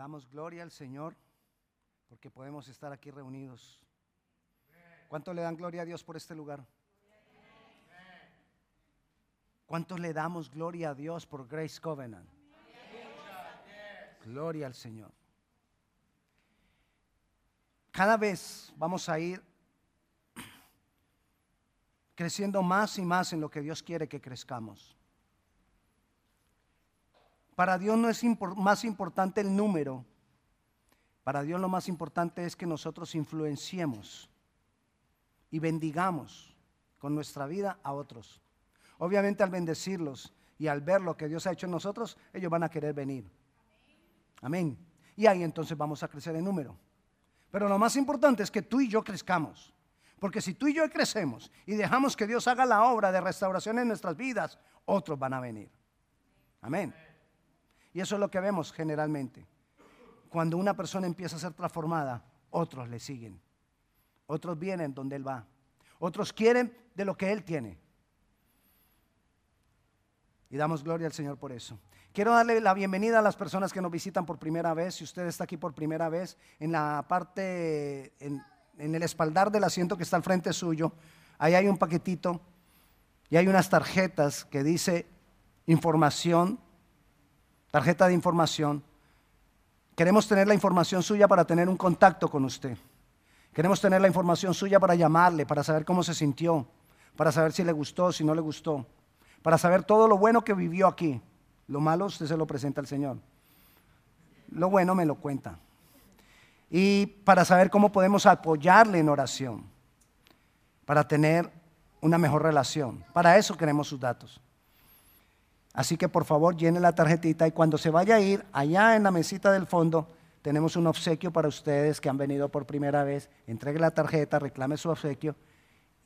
damos gloria al Señor porque podemos estar aquí reunidos. ¿Cuántos le dan gloria a Dios por este lugar? ¿Cuántos le damos gloria a Dios por Grace Covenant? Gloria al Señor. Cada vez vamos a ir creciendo más y más en lo que Dios quiere que crezcamos. Para Dios no es más importante el número. Para Dios lo más importante es que nosotros influenciemos y bendigamos con nuestra vida a otros. Obviamente al bendecirlos y al ver lo que Dios ha hecho en nosotros, ellos van a querer venir. Amén. Y ahí entonces vamos a crecer en número. Pero lo más importante es que tú y yo crezcamos. Porque si tú y yo crecemos y dejamos que Dios haga la obra de restauración en nuestras vidas, otros van a venir. Amén. Y eso es lo que vemos generalmente. Cuando una persona empieza a ser transformada, otros le siguen. Otros vienen donde Él va. Otros quieren de lo que Él tiene. Y damos gloria al Señor por eso. Quiero darle la bienvenida a las personas que nos visitan por primera vez. Si usted está aquí por primera vez, en la parte, en, el espaldar del asiento que está al frente suyo, ahí hay un paquetito y hay unas tarjetas que dice información tarjeta de información. Queremos tener la información suya para tener un contacto con usted. Queremos tener la información suya para llamarle, para saber cómo se sintió, para saber si le gustó, si no le gustó, para saber todo lo bueno que vivió aquí. Lo malo usted se lo presenta al Señor. Lo bueno me lo cuenta. Y para saber cómo podemos apoyarle en oración, para tener una mejor relación. Para eso queremos sus datos. Así que por favor llene la tarjetita y cuando se vaya a ir, allá en la mesita del fondo, tenemos un obsequio para ustedes que han venido por primera vez. Entregue la tarjeta, reclame su obsequio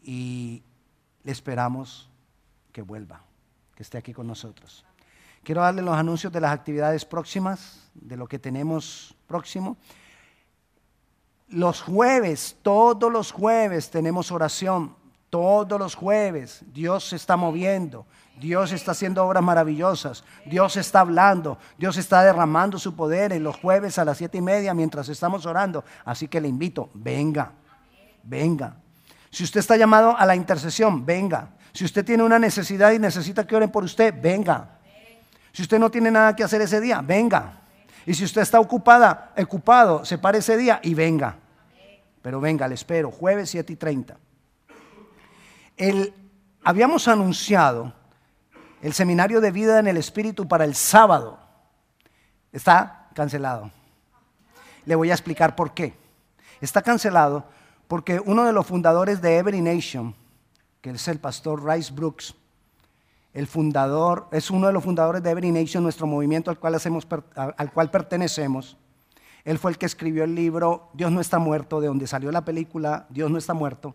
y le esperamos que vuelva, que esté aquí con nosotros. Quiero darle los anuncios de las actividades próximas, de lo que tenemos próximo. Los jueves, todos los jueves tenemos oración, todos los jueves. Dios se está moviendo. Dios está haciendo obras maravillosas. Dios está hablando. Dios está derramando su poder en los jueves a las siete y media mientras estamos orando. Así que le invito, venga, venga. Si usted está llamado a la intercesión, venga. Si usted tiene una necesidad y necesita que oren por usted, venga. Si usted no tiene nada que hacer ese día, venga. Y si usted está ocupada, ocupado, se pare ese día y venga. Pero venga, le espero, jueves 7 y 30. El, habíamos anunciado el seminario de vida en el Espíritu para el sábado está cancelado. Le voy a explicar por qué. Está cancelado porque uno de los fundadores de Every Nation, que es el pastor Rice Brooks, el fundador, es uno de los fundadores de Every Nation, nuestro movimiento al cual, hacemos, al cual pertenecemos. Él fue el que escribió el libro Dios no está muerto, de donde salió la película Dios no está muerto.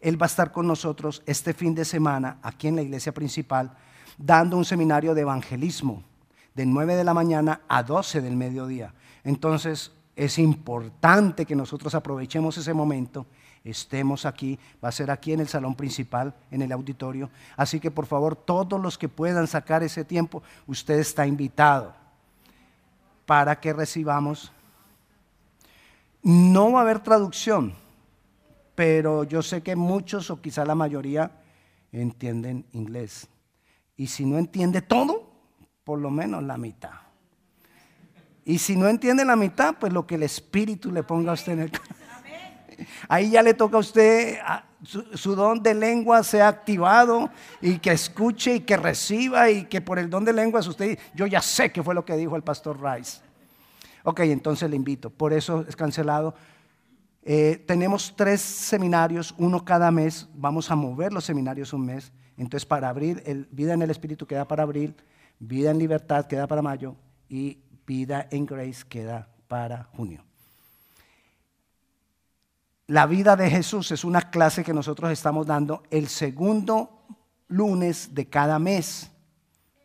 Él va a estar con nosotros este fin de semana aquí en la iglesia principal dando un seminario de evangelismo de 9 de la mañana a 12 del mediodía. Entonces es importante que nosotros aprovechemos ese momento, estemos aquí, va a ser aquí en el salón principal, en el auditorio. Así que por favor, todos los que puedan sacar ese tiempo, usted está invitado para que recibamos. No va a haber traducción, pero yo sé que muchos o quizá la mayoría entienden inglés. Y si no entiende todo, por lo menos la mitad. Y si no entiende la mitad, pues lo que el Espíritu le ponga a usted en el Ahí ya le toca a usted, su, don de lengua sea activado y que escuche y que reciba y que por el don de lenguas usted, yo ya sé que fue lo que dijo el pastor Rice. Ok, entonces le invito, por eso es cancelado. Eh, tenemos tres seminarios, uno cada mes, vamos a mover los seminarios un mes. Entonces, para abril, el, vida en el Espíritu queda para abril, vida en libertad queda para mayo y vida en grace queda para junio. La vida de Jesús es una clase que nosotros estamos dando el segundo lunes de cada mes.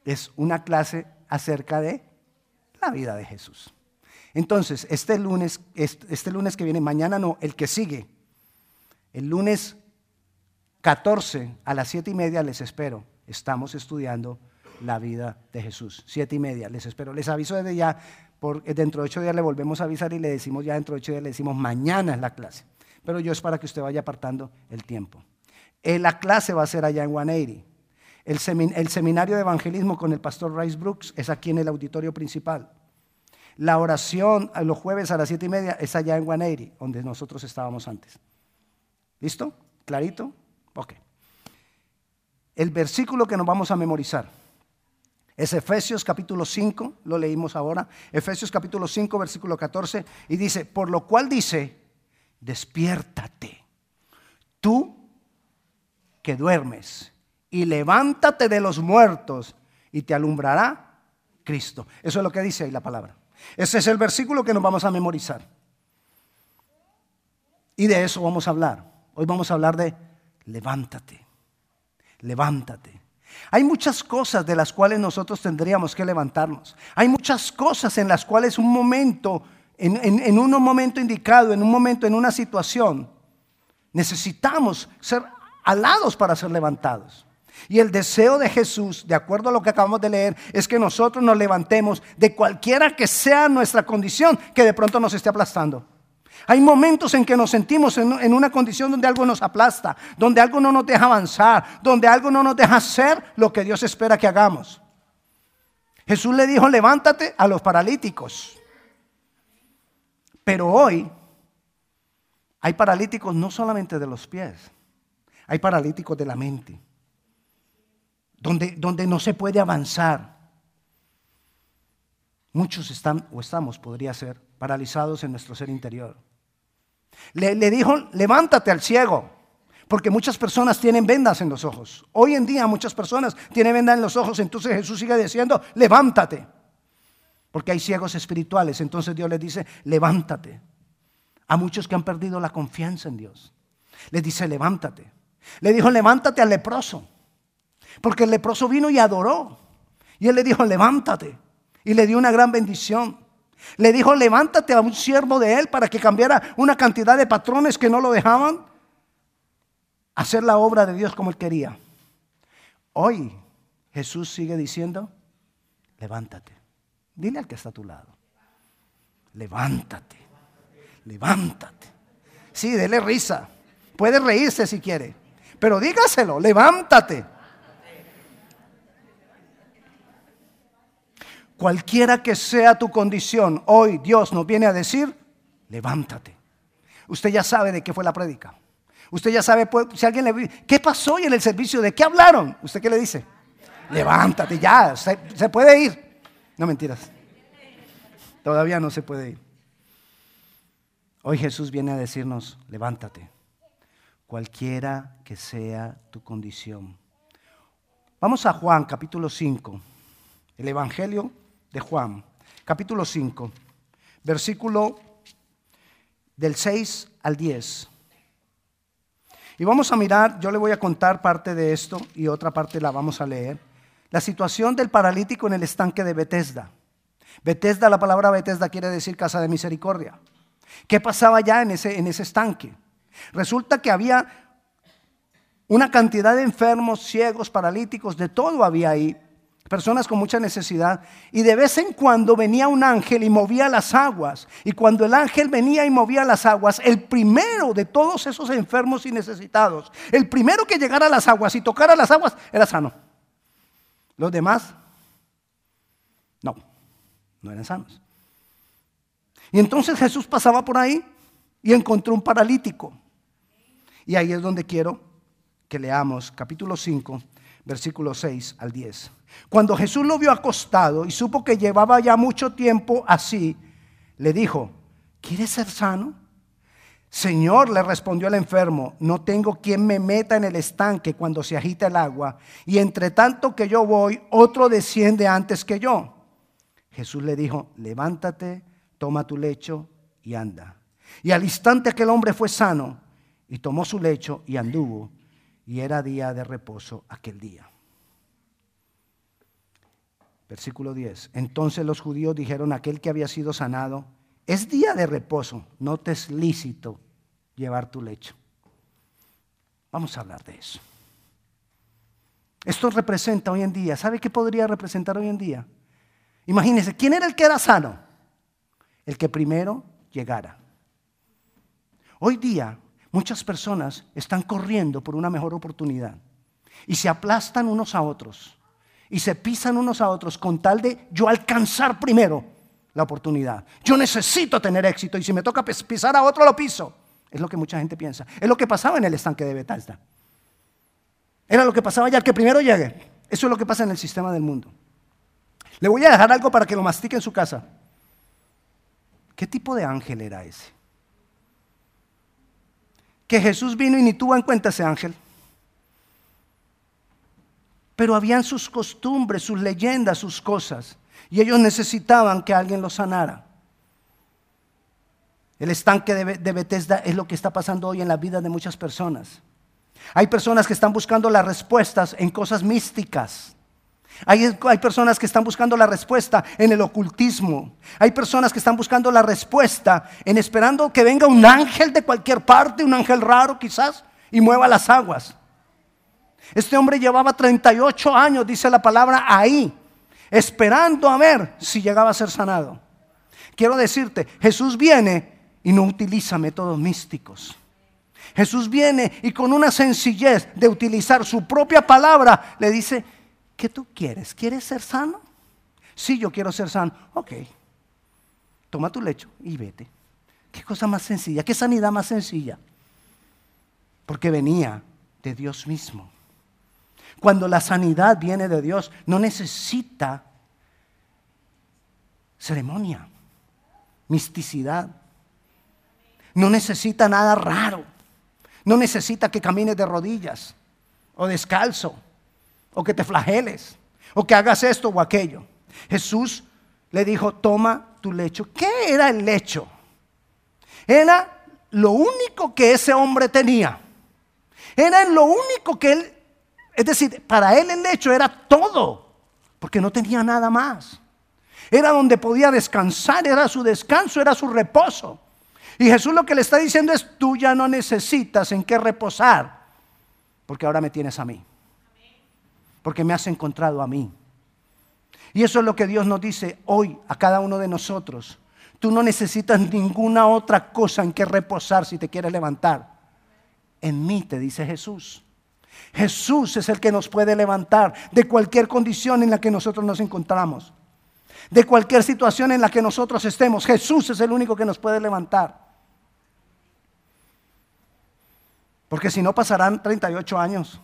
Es una clase acerca de la vida de Jesús. Entonces, este lunes, este, lunes que viene, mañana no, el que sigue, el lunes 14 a las 7 y media les espero. Estamos estudiando la vida de Jesús. Siete y media les espero. Les aviso desde ya Por, eh, dentro de ocho días le volvemos a avisar y le decimos ya dentro de ocho días, le decimos mañana es la clase. Pero yo es para que usted vaya apartando el tiempo. Eh, la clase va a ser allá en 180. El, el seminario de evangelismo con el pastor Rice Brooks es aquí en el auditorio principal. La oración los jueves a las siete y media es allá en 180, donde nosotros estábamos antes. ¿Listo? ¿Clarito? Ok. El versículo que nos vamos a memorizar es Efesios capítulo 5, lo leímos ahora, Efesios capítulo 5, versículo 14, y dice, por lo cual dice, despiértate, tú que duermes, y levántate de los muertos, y te alumbrará Cristo. Eso es lo que dice ahí la palabra. Ese es el versículo que nos vamos a memorizar. Y de eso vamos a hablar. Hoy vamos a hablar de levántate, levántate. Hay muchas cosas de las cuales nosotros tendríamos que levantarnos. Hay muchas cosas en las cuales un momento, en, en un momento indicado, en un momento, en una situación, necesitamos ser alados para ser levantados. Y el deseo de Jesús, de acuerdo a lo que acabamos de leer, es que nosotros nos levantemos de cualquiera que sea nuestra condición que de pronto nos esté aplastando. Hay momentos en que nos sentimos en, una condición donde algo nos aplasta, donde algo no nos deja avanzar, donde algo no nos deja hacer lo que Dios espera que hagamos. Jesús le dijo, levántate a los paralíticos. Pero hoy hay paralíticos no solamente de los pies, hay paralíticos de la mente donde, donde no se puede avanzar. Muchos están, o estamos, podría ser, paralizados en nuestro ser interior. Le, dijo, levántate al ciego, porque muchas personas tienen vendas en los ojos. Hoy en día muchas personas tienen vendas en los ojos, entonces Jesús sigue diciendo, levántate, porque hay ciegos espirituales. Entonces Dios les dice, levántate. A muchos que han perdido la confianza en Dios, les dice, levántate. Le dijo, levántate al leproso. Porque el leproso vino y adoró. Y él le dijo, levántate. Y le dio una gran bendición. Le dijo, levántate a un siervo de él para que cambiara una cantidad de patrones que no lo dejaban hacer la obra de Dios como él quería. Hoy Jesús sigue diciendo, levántate. Dile al que está a tu lado, levántate, levántate. Sí, dele risa. Puede reírse si quiere, pero dígaselo, levántate. Cualquiera que sea tu condición, hoy Dios nos viene a decir, levántate. Usted ya sabe de qué fue la prédica. Usted ya sabe, pues, si alguien le ¿qué pasó hoy en el servicio? ¿De qué hablaron? ¿Usted qué le dice? Levántate, ya, se, se puede ir. No mentiras. Todavía no se puede ir. Hoy Jesús viene a decirnos, levántate, cualquiera que sea tu condición. Vamos a Juan capítulo 5, el Evangelio de Juan, capítulo 5, versículo del 6 al 10. Y vamos a mirar, yo le voy a contar parte de esto y otra parte la vamos a leer. La situación del paralítico en el estanque de Bethesda. Bethesda, la palabra Bethesda quiere decir casa de misericordia. ¿Qué pasaba ya en ese, en ese estanque? Resulta que había una cantidad de enfermos, ciegos, paralíticos, de todo había ahí, personas con mucha necesidad, y de vez en cuando venía un ángel y movía las aguas. Y cuando el ángel venía y movía las aguas, el primero de todos esos enfermos y necesitados, el primero que llegara a las aguas y tocara las aguas, era sano. Los demás, no, no eran sanos. Y entonces Jesús pasaba por ahí y encontró un paralítico. Y ahí es donde quiero que leamos capítulo 5, versículo 6 al 10. Cuando Jesús lo vio acostado y supo que llevaba ya mucho tiempo así, le dijo, ¿quieres ser sano? Señor, le respondió el enfermo, no tengo quien me meta en el estanque cuando se agita el agua, y entre tanto que yo voy, otro desciende antes que yo. Jesús le dijo, levántate, toma tu lecho y anda. Y al instante aquel hombre fue sano y tomó su lecho y anduvo, y era día de reposo aquel día. Versículo 10. Entonces los judíos dijeron a aquel que había sido sanado, es día de reposo, no te es lícito llevar tu lecho. Vamos a hablar de eso. Esto representa hoy en día, ¿sabe qué podría representar hoy en día? Imagínense, ¿quién era el que era sano? el que primero llegara. Hoy día muchas personas están corriendo por una mejor oportunidad y se aplastan unos a otros y se pisan unos a otros con tal de yo alcanzar primero la oportunidad. Yo necesito tener éxito y si me toca pisar a otro lo piso. Es lo que mucha gente piensa. Es lo que pasaba en el estanque de Bethesda. Era lo que pasaba ya, el que primero llegue. Eso es lo que pasa en el sistema del mundo. Le voy a dejar algo para que lo mastique en su casa. ¿Qué tipo de ángel era ese? Que Jesús vino y ni tuvo en cuenta ese ángel. Pero habían sus costumbres, sus leyendas, sus cosas. Y ellos necesitaban que alguien los sanara. El estanque de Bethesda es lo que está pasando hoy en la vida de muchas personas. Hay personas que están buscando las respuestas en cosas místicas. Hay, hay, personas que están buscando la respuesta en el ocultismo. Hay personas que están buscando la respuesta en esperando que venga un ángel de cualquier parte, un ángel raro quizás, y mueva las aguas. Este hombre llevaba 38 años, dice la palabra, ahí, esperando a ver si llegaba a ser sanado. Quiero decirte, Jesús viene y no utiliza métodos místicos. Jesús viene y con una sencillez de utilizar su propia palabra le dice, ¿qué tú quieres? ¿Quieres ser sano? Sí, yo quiero ser sano. Ok, toma tu lecho y vete. Qué cosa más sencilla, qué sanidad más sencilla. Porque venía de Dios mismo. Cuando la sanidad viene de Dios, no necesita ceremonia, misticidad. No necesita nada raro. No necesita que camines de rodillas o descalzo o que te flageles o que hagas esto o aquello. Jesús le dijo, toma tu lecho. ¿Qué era el lecho? Era lo único que ese hombre tenía. Era lo único que él, es decir, para él el lecho era todo, porque no tenía nada más. Era donde podía descansar, era su descanso, era su reposo. Y Jesús lo que le está diciendo es, tú ya no necesitas en qué reposar, porque ahora me tienes a mí. Porque me has encontrado a mí. Y eso es lo que Dios nos dice hoy a cada uno de nosotros. Tú no necesitas ninguna otra cosa en que reposar si te quieres levantar. En mí, te dice Jesús. Jesús es el que nos puede levantar de cualquier condición en la que nosotros nos encontramos. De cualquier situación en la que nosotros estemos. Jesús es el único que nos puede levantar. Porque si no pasarán 38 años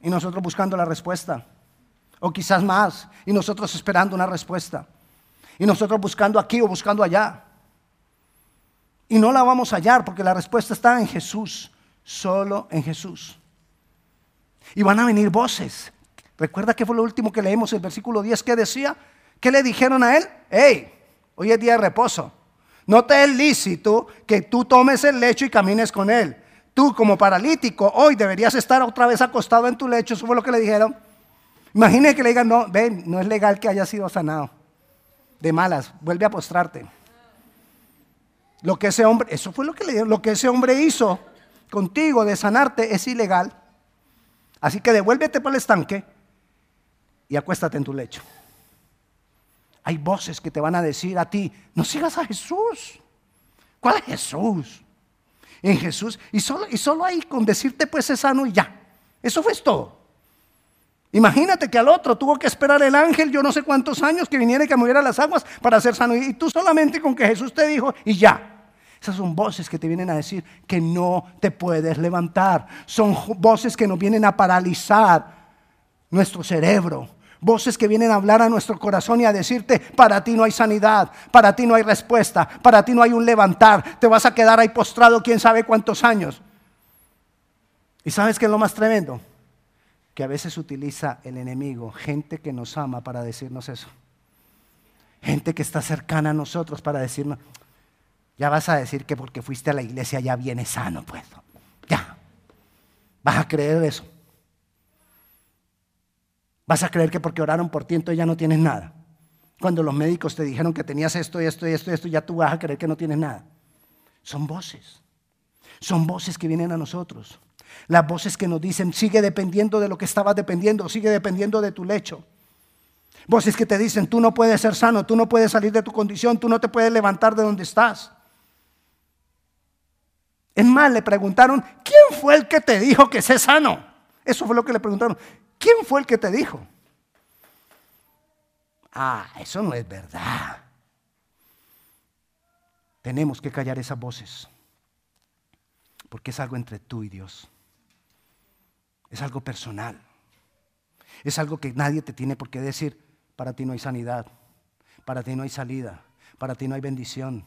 y nosotros buscando la respuesta. O quizás más y nosotros esperando una respuesta. Y nosotros buscando aquí o buscando allá. Y no la vamos a hallar porque la respuesta está en Jesús, solo en Jesús. Y van a venir voces. Recuerda que fue lo último que leemos, el versículo 10 que decía, ¿qué le dijeron a él? Hey, hoy es día de reposo. No te es lícito que tú tomes el lecho y camines con él. Tú como paralítico hoy deberías estar otra vez acostado en tu lecho. Eso fue lo que le dijeron. Imagine que le digan, no, ven, no es legal que haya sido sanado. De malas, vuelve a postrarte. Lo que ese hombre, eso fue lo que le lo que ese hombre hizo contigo de sanarte es ilegal. Así que devuélvete por el estanque y acuéstate en tu lecho. Hay voces que te van a decir a ti, no sigas a Jesús. ¿Cuál es Jesús? en Jesús. Y solo, y solo ahí con decirte pues es sano y ya. Eso fue todo. Imagínate que al otro tuvo que esperar el ángel yo no sé cuántos años que viniera y que moviera las aguas para ser sano. Y tú solamente con que Jesús te dijo y ya. Esas son voces que te vienen a decir que no te puedes levantar. Son voces que nos vienen a paralizar nuestro cerebro, Voces que vienen a hablar a nuestro corazón y a decirte, para ti no hay sanidad, para ti no hay respuesta, para ti no hay un levantar, te vas a quedar ahí postrado quién sabe cuántos años. ¿Y sabes qué es lo más tremendo? Que a veces utiliza el enemigo gente que nos ama para decirnos eso. Gente que está cercana a nosotros para decirnos, ya vas a decir que porque fuiste a la iglesia ya vienes sano, pues. Ya. Vas a creer eso. Vas a creer que porque oraron por ti entonces ya no tienes nada. Cuando los médicos te dijeron que tenías esto y esto y esto y esto, ya tú vas a creer que no tienes nada. Son voces. Son voces que vienen a nosotros. Las voces que nos dicen, sigue dependiendo de lo que estabas dependiendo, sigue dependiendo de tu lecho. Voces que te dicen, tú no puedes ser sano, tú no puedes salir de tu condición, tú no te puedes levantar de donde estás. Es más, le preguntaron, ¿quién fue el que te dijo que sé sano? Eso fue lo que le preguntaron. ¿Quién fue el que te dijo? Ah, eso no es verdad. Tenemos que callar esas voces, porque es algo entre tú y Dios. Es algo personal. Es algo que nadie te tiene por qué decir, para ti no hay sanidad, para ti no hay salida, para ti no hay bendición,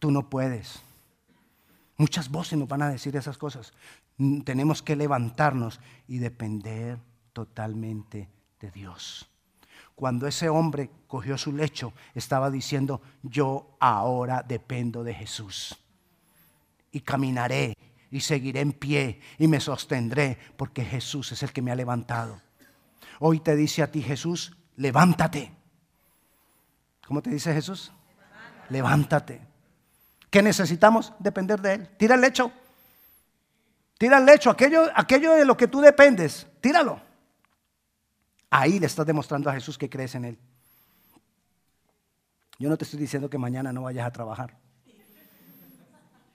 tú no puedes. Muchas voces nos van a decir esas cosas. Tenemos que levantarnos y depender totalmente de Dios. Cuando ese hombre cogió su lecho, estaba diciendo, yo ahora dependo de Jesús. Y caminaré y seguiré en pie y me sostendré porque Jesús es el que me ha levantado. Hoy te dice a ti Jesús, levántate. ¿Cómo te dice Jesús? Levántate. ¿Qué necesitamos? Depender de Él. Tira el lecho. Tira el lecho. Aquello de lo que tú dependes, tíralo. Ahí le estás demostrando a Jesús que crees en Él. Yo no te estoy diciendo que mañana no vayas a trabajar.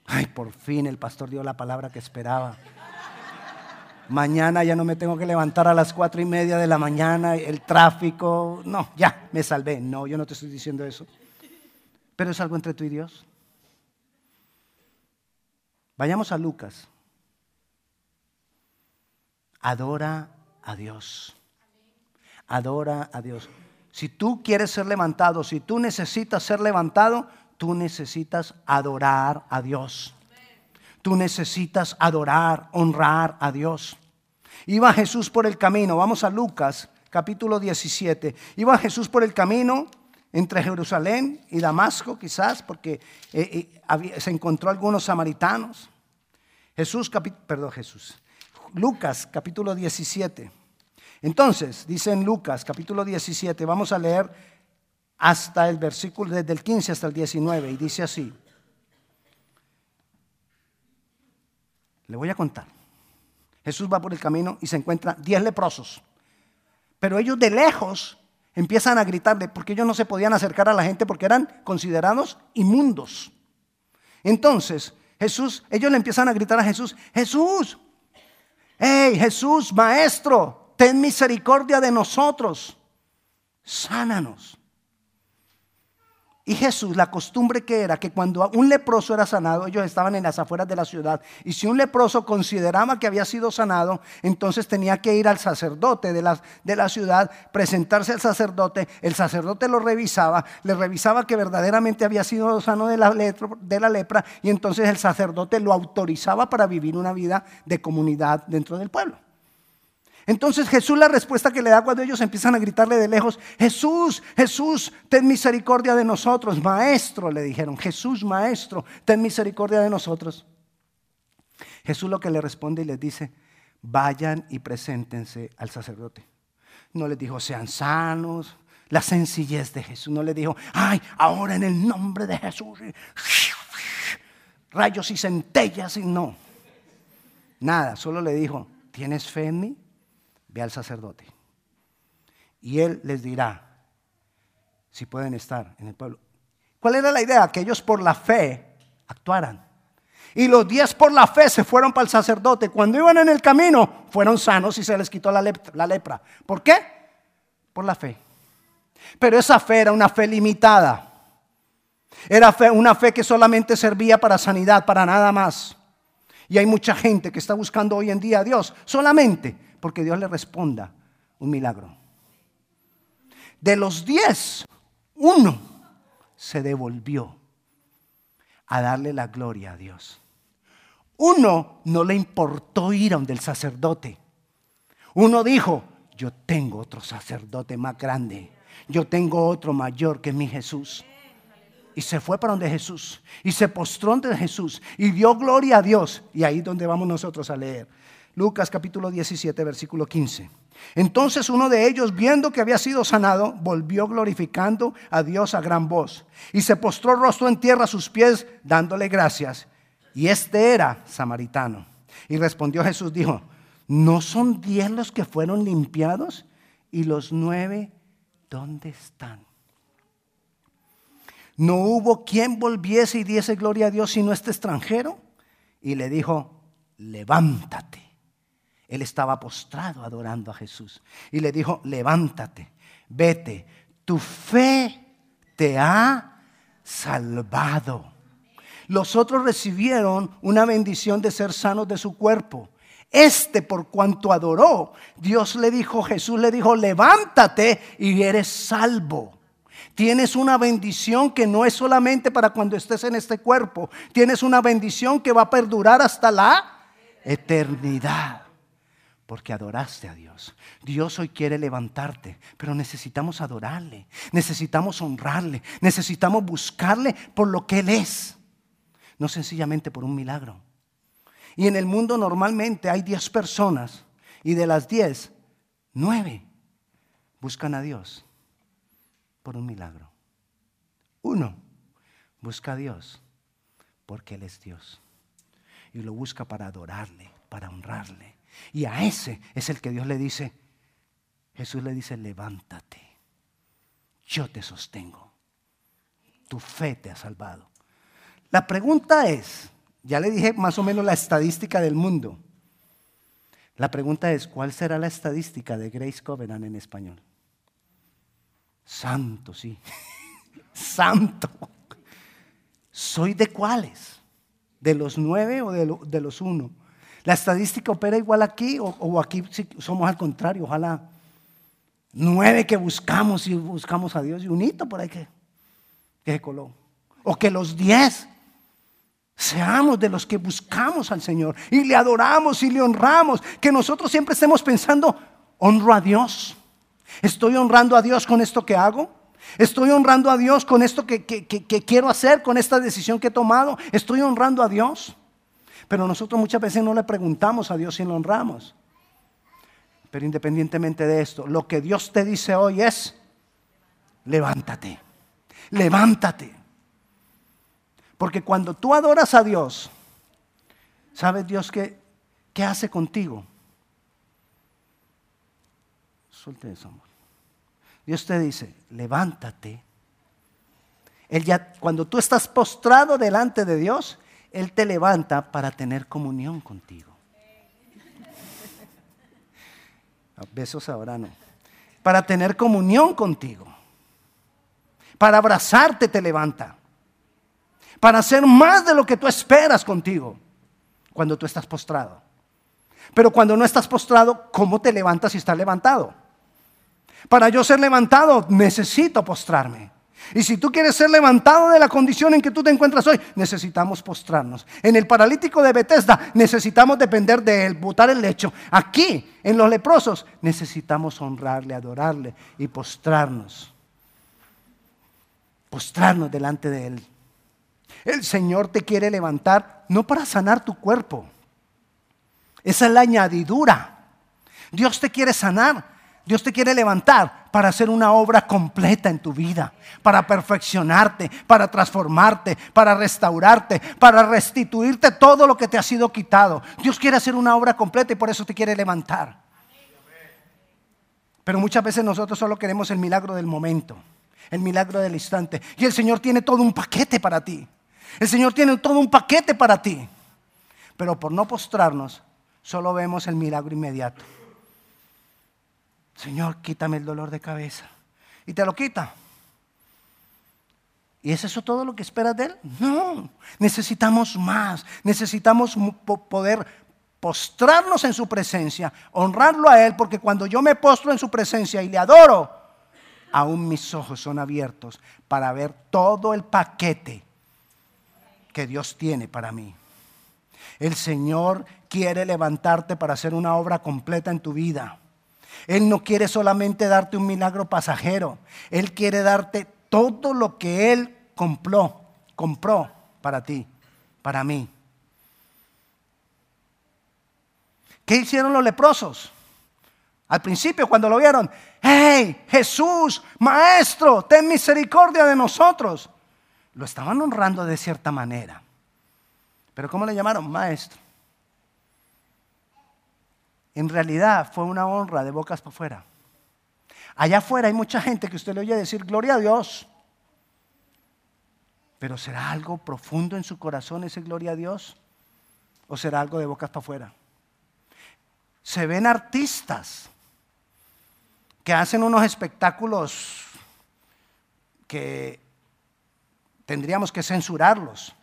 Ay, por fin el pastor dio la palabra que esperaba. Mañana ya no me tengo que levantar a las cuatro y media de la mañana, el tráfico. No, ya, me salvé. No, yo no te estoy diciendo eso. Pero es algo entre tú y Dios. Vayamos a Lucas. Adora a Dios adora a Dios. Si tú quieres ser levantado, si tú necesitas ser levantado, tú necesitas adorar a Dios. Tú necesitas adorar, honrar a Dios. Iba Jesús por el camino, vamos a Lucas capítulo 17. Iba Jesús por el camino entre Jerusalén y Damasco, quizás, porque eh, eh, se encontró algunos samaritanos. Jesús, perdón, Jesús. Lucas capítulo 17. Entonces, dice en Lucas capítulo 17, vamos a leer hasta el versículo, desde el 15 hasta el 19, y dice así. Le voy a contar. Jesús va por el camino y se encuentra diez leprosos. Pero ellos de lejos empiezan a gritarle porque ellos no se podían acercar a la gente porque eran considerados inmundos. Entonces, Jesús, ellos le empiezan a gritar a Jesús, Jesús, hey, Jesús, maestro, ten misericordia de nosotros, sánanos. Y Jesús, la costumbre que era que cuando un leproso era sanado, ellos estaban en las afueras de la ciudad. Y si un leproso consideraba que había sido sanado, entonces tenía que ir al sacerdote de la, de la ciudad, presentarse al sacerdote. El sacerdote lo revisaba, le revisaba que verdaderamente había sido sano de la, de la lepra. Y entonces el sacerdote lo autorizaba para vivir una vida de comunidad dentro del pueblo. Entonces Jesús la respuesta que le da cuando ellos empiezan a gritarle de lejos, Jesús, Jesús, ten misericordia de nosotros. Maestro, le dijeron, Jesús, maestro, ten misericordia de nosotros. Jesús lo que le responde y les dice, vayan y preséntense al sacerdote. No les dijo, sean sanos. La sencillez de Jesús. No le dijo, ay, ahora en el nombre de Jesús. Rayos y centellas y no. Nada, solo le dijo, ¿tienes fe en mí? Ve al sacerdote. Y él les dirá si pueden estar en el pueblo. ¿Cuál era la idea? Que ellos por la fe actuaran. Y los diez por la fe se fueron para el sacerdote. Cuando iban en el camino, fueron sanos y se les quitó la lepra. ¿Por qué? Por la fe. Pero esa fe era una fe limitada. Era una fe que solamente servía para sanidad, para nada más. Y hay mucha gente que está buscando hoy en día a Dios solamente porque Dios le responda un milagro. De los diez, uno se devolvió a darle la gloria a Dios. Uno no le importó ir a donde el sacerdote. Uno dijo, yo tengo otro sacerdote más grande. Yo tengo otro mayor que mi Jesús. Y se fue para donde Jesús. Y se postró ante Jesús. Y dio gloria a Dios. Y ahí es donde vamos nosotros a leer. Lucas capítulo 17, versículo 15. Entonces uno de ellos, viendo que había sido sanado, volvió glorificando a Dios a gran voz y se postró rostro en tierra a sus pies, dándole gracias. Y este era samaritano. Y respondió Jesús, dijo, ¿no son diez los que fueron limpiados? Y los nueve, ¿dónde están? No hubo quien volviese y diese gloria a Dios sino este extranjero. Y le dijo, levántate. Él estaba postrado adorando a Jesús. Y le dijo, levántate, vete, tu fe te ha salvado. Los otros recibieron una bendición de ser sanos de su cuerpo. Este, por cuanto adoró, Dios le dijo, Jesús le dijo, levántate y eres salvo. Tienes una bendición que no es solamente para cuando estés en este cuerpo. Tienes una bendición que va a perdurar hasta la eternidad. Porque adoraste a Dios. Dios hoy quiere levantarte, pero necesitamos adorarle, necesitamos honrarle, necesitamos buscarle por lo que Él es, no sencillamente por un milagro. Y en el mundo normalmente hay 10 personas y de las 10, 9 buscan a Dios por un milagro. Uno busca a Dios porque Él es Dios. Y lo busca para adorarle, para honrarle. Y a ese es el que Dios le dice, Jesús le dice, levántate, yo te sostengo, tu fe te ha salvado. La pregunta es, ya le dije más o menos la estadística del mundo. La pregunta es, ¿cuál será la estadística de Grace Covenant en español? Santo, sí. Santo. ¿Soy de cuáles? ¿De los nueve o de, los uno? ¿La estadística opera igual aquí o, aquí somos al contrario? Ojalá nueve que buscamos y buscamos a Dios y un hito por ahí que, que coló. O que los diez Seamos de los que buscamos al Señor y le adoramos y le honramos. Que nosotros siempre estemos pensando, honro a Dios. Estoy honrando a Dios con esto que hago. Estoy honrando a Dios con esto que, quiero hacer, con esta decisión que he tomado. Estoy honrando a Dios. Pero nosotros muchas veces no le preguntamos a Dios si lo honramos. Pero independientemente de esto, lo que Dios te dice hoy es, levántate, levántate. Porque cuando tú adoras a Dios, ¿sabes Dios qué, qué hace contigo? Suelte eso, amor. Dios te dice, levántate. Él ya, cuando tú estás postrado delante de Dios, Él te levanta para tener comunión contigo. Besos ahora no. Para tener comunión contigo. Para abrazarte te levanta. Para hacer más de lo que tú esperas contigo cuando tú estás postrado. Pero cuando no estás postrado, ¿cómo te levantas si estás levantado? Para yo ser levantado necesito postrarme. Y si tú quieres ser levantado de la condición en que tú te encuentras hoy, necesitamos postrarnos. En el paralítico de Bethesda necesitamos depender de él, botar el lecho. Aquí, en los leprosos, necesitamos honrarle, adorarle y postrarnos. Postrarnos delante de él. El Señor te quiere levantar no para sanar tu cuerpo. Esa es la añadidura. Dios te quiere sanar Dios te quiere levantar para hacer una obra completa en tu vida, para perfeccionarte, para transformarte, para restaurarte, para restituirte todo lo que te ha sido quitado. Dios quiere hacer una obra completa y por eso te quiere levantar. Pero muchas veces nosotros solo queremos el milagro del momento, el milagro del instante. Y el Señor tiene todo un paquete para ti. El Señor tiene todo un paquete para ti. Pero por no postrarnos, solo vemos el milagro inmediato. Señor, quítame el dolor de cabeza. Y te lo quita. ¿Y es eso todo lo que esperas de Él? No, necesitamos más. Necesitamos poder postrarnos en su presencia, honrarlo a Él, porque cuando yo me postro en su presencia y le adoro, aún mis ojos son abiertos para ver todo el paquete que Dios tiene para mí. El Señor quiere levantarte para hacer una obra completa en tu vida. Él no quiere solamente darte un milagro pasajero. Él quiere darte todo lo que Él compró, compró para ti, para mí. ¿Qué hicieron los leprosos? Al principio cuando lo vieron, hey, Jesús, Maestro, ten misericordia de nosotros. Lo estaban honrando de cierta manera. Pero ¿cómo le llamaron? Maestro en realidad fue una honra de bocas para afuera. Allá afuera hay mucha gente que usted le oye decir gloria a Dios. Pero ¿será algo profundo en su corazón ese gloria a Dios? ¿O será algo de bocas para afuera? Se ven artistas que hacen unos espectáculos que tendríamos que censurarlos.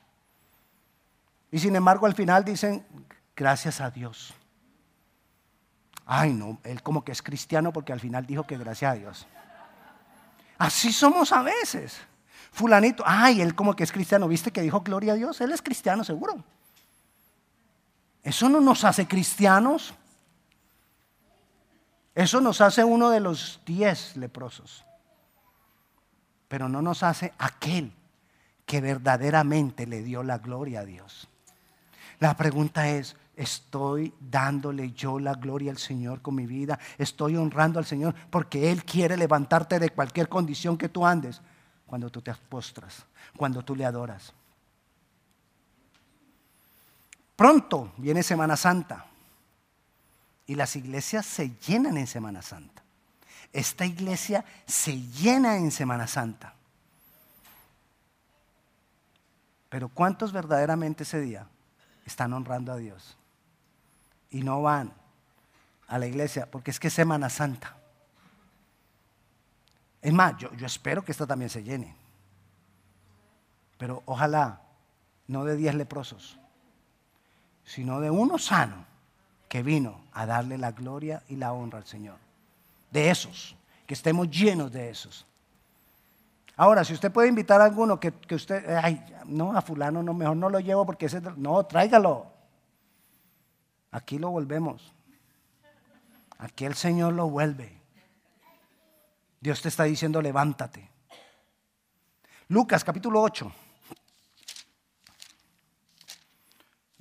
Y sin embargo al final dicen, gracias a Dios. Ay, no, él como que es cristiano porque al final dijo que gracias a Dios. Así somos a veces. Fulanito, ay, él como que es cristiano, ¿viste que dijo gloria a Dios? Él es cristiano seguro. Eso no nos hace cristianos. Eso nos hace uno de los diez leprosos. Pero no nos hace aquel que verdaderamente le dio la gloria a Dios. La pregunta es, ¿estoy dándole yo la gloria al Señor con mi vida? ¿Estoy honrando al Señor porque Él quiere levantarte de cualquier condición que tú andes? Cuando tú te postras, cuando tú le adoras. Pronto viene Semana Santa y las iglesias se llenan en Semana Santa. Esta iglesia se llena en Semana Santa. Pero ¿cuántos verdaderamente ese día están honrando a Dios? Y no van a la iglesia porque es que es Semana Santa. Es más, yo, espero que esta también se llene. Pero ojalá no de diez leprosos, sino de uno sano que vino a darle la gloria y la honra al Señor. De esos, que estemos llenos de esos. Ahora, si usted puede invitar a alguno que, usted, ay, no, a fulano no, mejor no lo llevo porque ese, no, tráigalo. Aquí lo volvemos. Aquí el Señor lo vuelve. Dios te está diciendo, levántate. Lucas capítulo 8.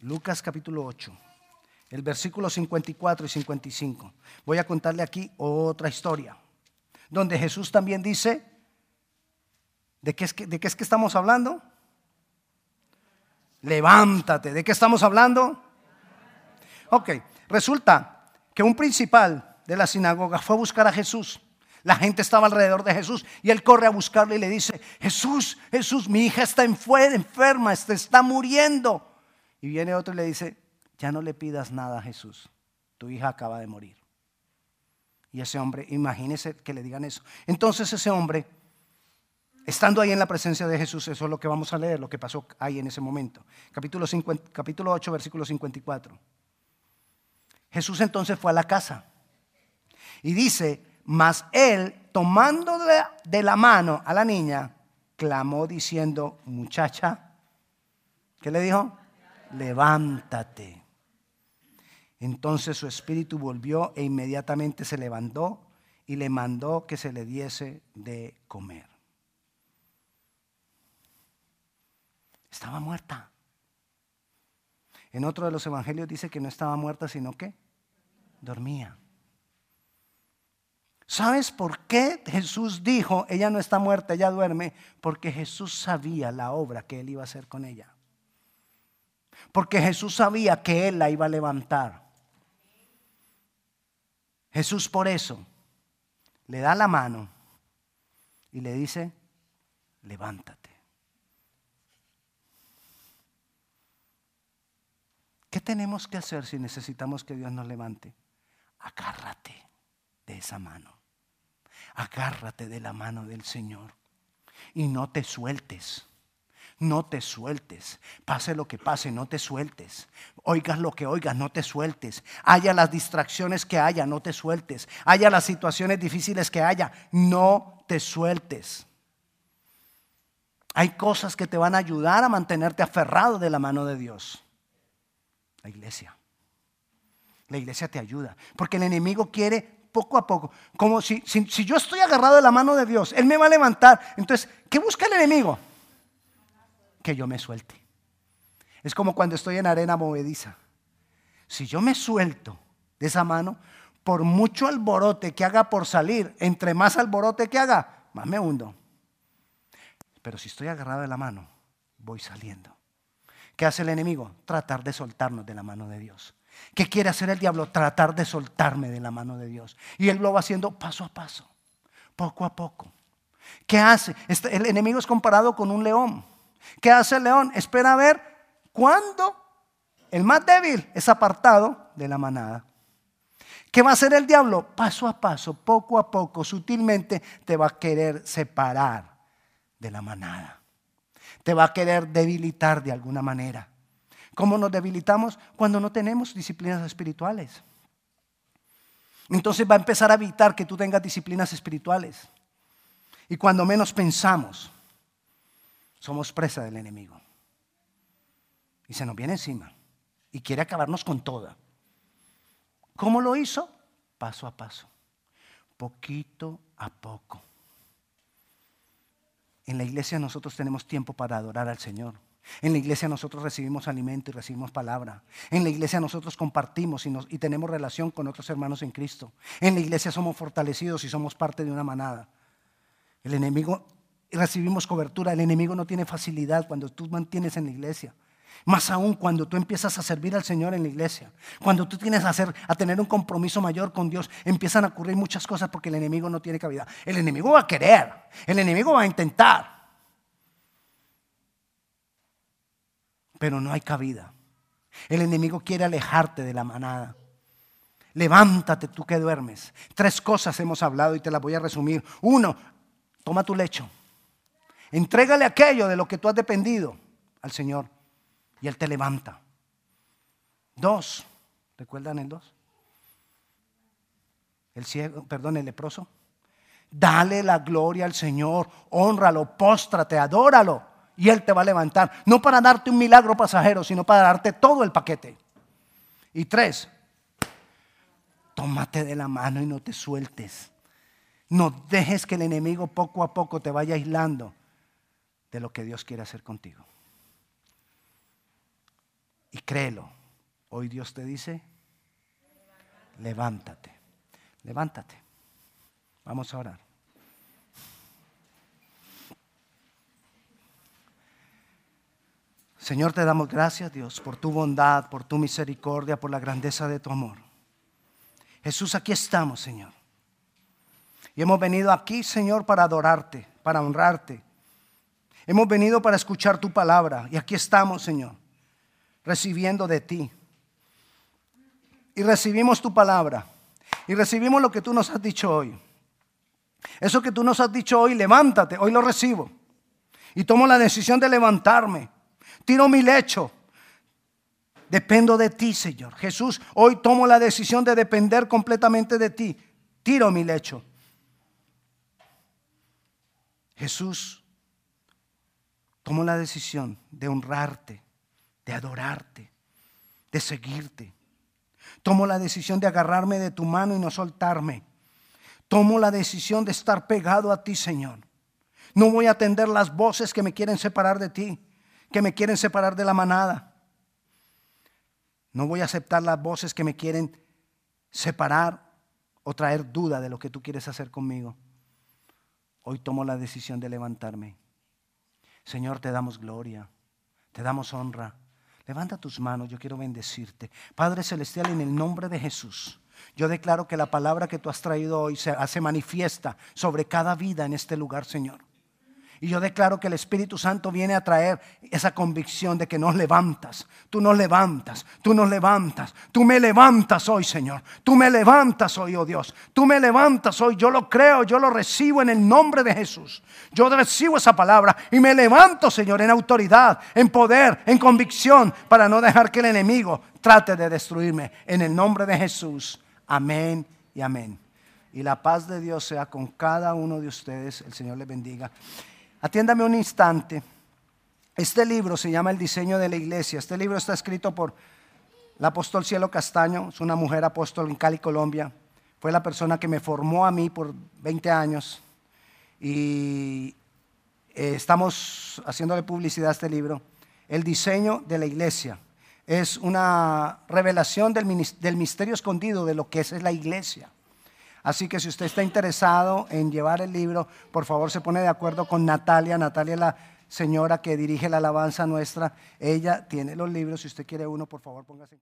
Lucas capítulo 8, el versículo 54 y 55. Voy a contarle aquí otra historia, donde Jesús también dice, ¿de qué es que, de qué es que estamos hablando? Levántate, ¿de qué estamos hablando? Ok, resulta que un principal de la sinagoga fue a buscar a Jesús. La gente estaba alrededor de Jesús y él corre a buscarle y le dice, Jesús, Jesús, mi hija está enferma, está muriendo. Y viene otro y le dice, ya no le pidas nada a Jesús, tu hija acaba de morir. Y ese hombre, imagínese que le digan eso. Entonces ese hombre, estando ahí en la presencia de Jesús, eso es lo que vamos a leer, lo que pasó ahí en ese momento. Capítulo, capítulo 8, versículo 54. Jesús entonces fue a la casa y dice, mas él, tomando de la mano a la niña, clamó diciendo, muchacha, ¿qué le dijo? levántate. Entonces su espíritu volvió e inmediatamente se levantó y le mandó que se le diese de comer. Estaba muerta. En otro de los evangelios dice que no estaba muerta, sino que dormía. ¿Sabes por qué Jesús dijo, ella no está muerta, ella duerme? Porque Jesús sabía la obra que él iba a hacer con ella. Porque Jesús sabía que Él la iba a levantar. Jesús por eso le da la mano y le dice, levántate. ¿Qué tenemos que hacer si necesitamos que Dios nos levante? Agárrate de esa mano. Agárrate de la mano del Señor y no te sueltes no te sueltes. Pase lo que pase, no te sueltes. Oigas lo que oigas, no te sueltes. Haya las distracciones que haya, no te sueltes. Haya las situaciones difíciles que haya, no te sueltes. Hay cosas que te van a ayudar a mantenerte aferrado de la mano de Dios. La iglesia. La iglesia te ayuda. Porque el enemigo quiere poco a poco. Como si, si, yo estoy agarrado de la mano de Dios, Él me va a levantar. Entonces, ¿qué busca el enemigo? que yo me suelte. Es como cuando estoy en arena movediza. Si yo me suelto de esa mano, por mucho alborote que haga por salir, entre más alborote que haga, más me hundo. Pero si estoy agarrado de la mano, voy saliendo. ¿Qué hace el enemigo? Tratar de soltarnos de la mano de Dios. ¿Qué quiere hacer el diablo? Tratar de soltarme de la mano de Dios. Y él lo va haciendo paso a paso, poco a poco. ¿Qué hace? Este, el enemigo es comparado con un león. ¿Qué hace el león? Espera a ver cuándo el más débil es apartado de la manada. ¿Qué va a hacer el diablo? Paso a paso, poco a poco, sutilmente te va a querer separar de la manada. Te va a querer debilitar de alguna manera. ¿Cómo nos debilitamos? Cuando no tenemos disciplinas espirituales. Entonces va a empezar a evitar que tú tengas disciplinas espirituales. Y cuando menos pensamos, somos presa del enemigo. Y se nos viene encima. Y quiere acabarnos con toda. ¿Cómo lo hizo? Paso a paso. Poquito a poco. En la iglesia nosotros tenemos tiempo para adorar al Señor. En la iglesia nosotros recibimos alimento y recibimos palabra. En la iglesia nosotros compartimos y, tenemos relación con otros hermanos en Cristo. En la iglesia somos fortalecidos y somos parte de una manada. El enemigo, recibimos cobertura. El enemigo no tiene facilidad cuando tú mantienes en la iglesia. Más aún cuando tú empiezas a servir al Señor en la iglesia. Cuando tú tienes a, hacer, a tener un compromiso mayor con Dios, empiezan a ocurrir muchas cosas porque el enemigo no tiene cabida. El enemigo va a querer. El enemigo va a intentar. Pero no hay cabida. El enemigo quiere alejarte de la manada. Levántate tú que duermes. Tres cosas hemos hablado y te las voy a resumir. Uno, toma tu lecho. Entrégale aquello de lo que tú has dependido al Señor y Él te levanta. Dos, ¿recuerdan el dos? El ciego, perdón, el leproso. Dale la gloria al Señor, honralo, póstrate, adóralo y Él te va a levantar. No para darte un milagro pasajero, sino para darte todo el paquete. Y tres, tómate de la mano y no te sueltes. No dejes que el enemigo poco a poco te vaya aislando de lo que Dios quiere hacer contigo. Y créelo, hoy Dios te dice, levántate, levántate. Vamos a orar. Señor, te damos gracias, Dios, por tu bondad, por tu misericordia, por la grandeza de tu amor. Jesús, aquí estamos, Señor. Y hemos venido aquí, Señor, para adorarte, para honrarte. Hemos venido para escuchar tu palabra. Y aquí estamos, Señor, recibiendo de ti. Y recibimos tu palabra. Y recibimos lo que tú nos has dicho hoy. Eso que tú nos has dicho hoy, levántate, hoy lo recibo. Y tomo la decisión de levantarme tiro mi lecho. Dependo de ti, Señor. Jesús, hoy tomo la decisión de depender completamente de ti. Tiro mi lecho. Jesús, tomo la decisión de honrarte, de adorarte, de seguirte. Tomo la decisión de agarrarme de tu mano y no soltarme. Tomo la decisión de estar pegado a ti, Señor. No voy a atender las voces que me quieren separar de ti que me quieren separar de la manada. No voy a aceptar las voces que me quieren separar o traer duda de lo que tú quieres hacer conmigo. Hoy tomo la decisión de levantarme. Señor, te damos gloria, te damos honra. Levanta tus manos, yo quiero bendecirte. Padre Celestial, en el nombre de Jesús, yo declaro que la palabra que tú has traído hoy se hace manifiesta sobre cada vida en este lugar, Señor. Y yo declaro que el Espíritu Santo viene a traer esa convicción de que nos levantas, tú nos levantas, tú nos levantas, tú me levantas hoy, Señor, tú me levantas hoy, oh Dios, tú me levantas hoy, yo lo creo, yo lo recibo en el nombre de Jesús. Yo recibo esa palabra y me levanto, Señor, en autoridad, en poder, en convicción, para no dejar que el enemigo trate de destruirme. En el nombre de Jesús, amén y amén. Y la paz de Dios sea con cada uno de ustedes. El Señor les bendiga. Atiéndame un instante. Este libro se llama El diseño de la iglesia. Este libro está escrito por la apóstol Cielo Castaño, es una mujer apóstol en Cali, Colombia. Fue la persona que me formó a mí por 20 años. Y eh, estamos haciéndole publicidad a este libro. El diseño de la iglesia. Es una revelación del, del misterio escondido de lo que es la iglesia. Así que si usted está interesado en llevar el libro, por favor se pone de acuerdo con Natalia. Natalia es la señora que dirige la alabanza nuestra. Ella tiene los libros. Si usted quiere uno, por favor póngase.